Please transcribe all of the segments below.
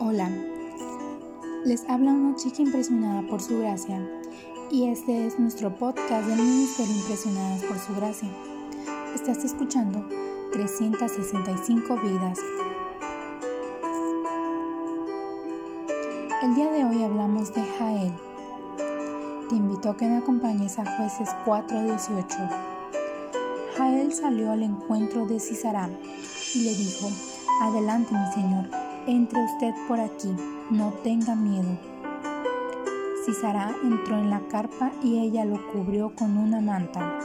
Hola, les habla una chica impresionada por su gracia y este es nuestro podcast del Ministerio Impresionadas por su gracia. Estás escuchando 365 vidas. El día de hoy hablamos de Jael. Te invito a que me acompañes a jueces 4.18. Jael salió al encuentro de Cisará y le dijo, Adelante mi señor, entre usted por aquí, no tenga miedo. Cisará entró en la carpa y ella lo cubrió con una manta.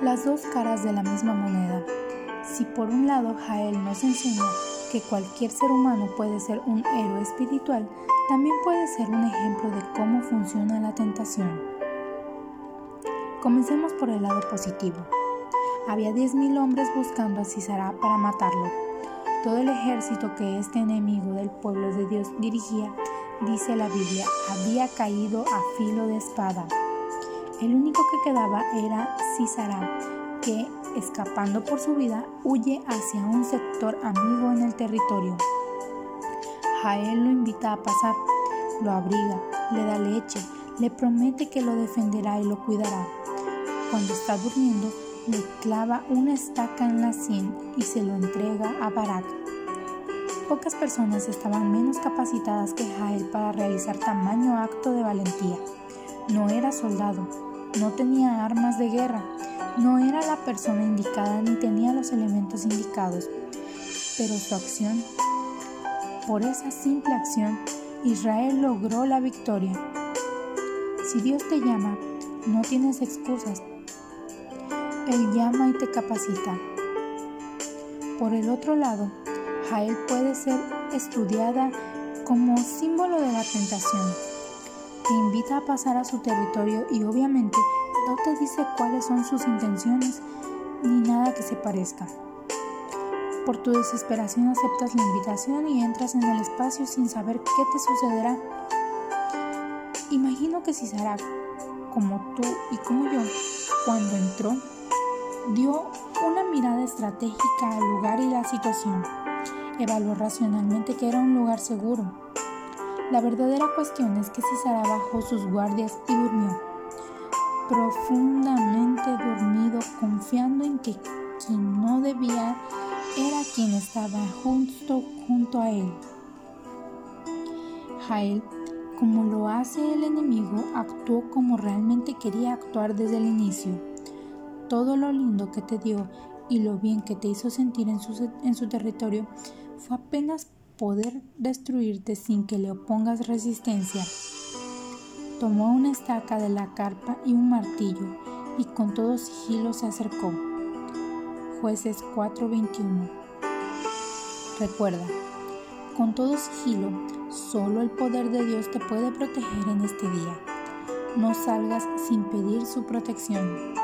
Las dos caras de la misma moneda. Si por un lado Jael nos enseña que cualquier ser humano puede ser un héroe espiritual, también puede ser un ejemplo de cómo funciona la tentación. Comencemos por el lado positivo. Había 10.000 hombres buscando a Cisará para matarlo. Todo el ejército que este enemigo del pueblo de Dios dirigía, dice la Biblia, había caído a filo de espada. El único que quedaba era Cisará, que, escapando por su vida, huye hacia un sector amigo en el territorio. Jael lo invita a pasar, lo abriga, le da leche, le promete que lo defenderá y lo cuidará. Cuando está durmiendo, le clava una estaca en la sien y se lo entrega a Barak. Pocas personas estaban menos capacitadas que Jael para realizar tamaño acto de valentía. No era soldado, no tenía armas de guerra, no era la persona indicada ni tenía los elementos indicados, pero su acción, por esa simple acción, Israel logró la victoria. Si Dios te llama, no tienes excusas él llama y te capacita. Por el otro lado, Jael puede ser estudiada como símbolo de la tentación. Te invita a pasar a su territorio y obviamente no te dice cuáles son sus intenciones ni nada que se parezca. Por tu desesperación aceptas la invitación y entras en el espacio sin saber qué te sucederá. Imagino que si será como tú y como yo, cuando entró, dio una mirada estratégica al lugar y la situación. Evaluó racionalmente que era un lugar seguro. La verdadera cuestión es que Cisara bajó sus guardias y durmió, profundamente dormido, confiando en que quien no debía era quien estaba justo junto a él. Jael, como lo hace el enemigo, actuó como realmente quería actuar desde el inicio todo lo lindo que te dio y lo bien que te hizo sentir en su, territorio fue apenas poder destruirte sin que le opongas resistencia. Tomó una estaca de la carpa y un martillo y con todo sigilo se acercó. Jueces 4:21 Recuerda, con todo sigilo, solo el poder de Dios te puede proteger en este día. No salgas sin pedir su protección.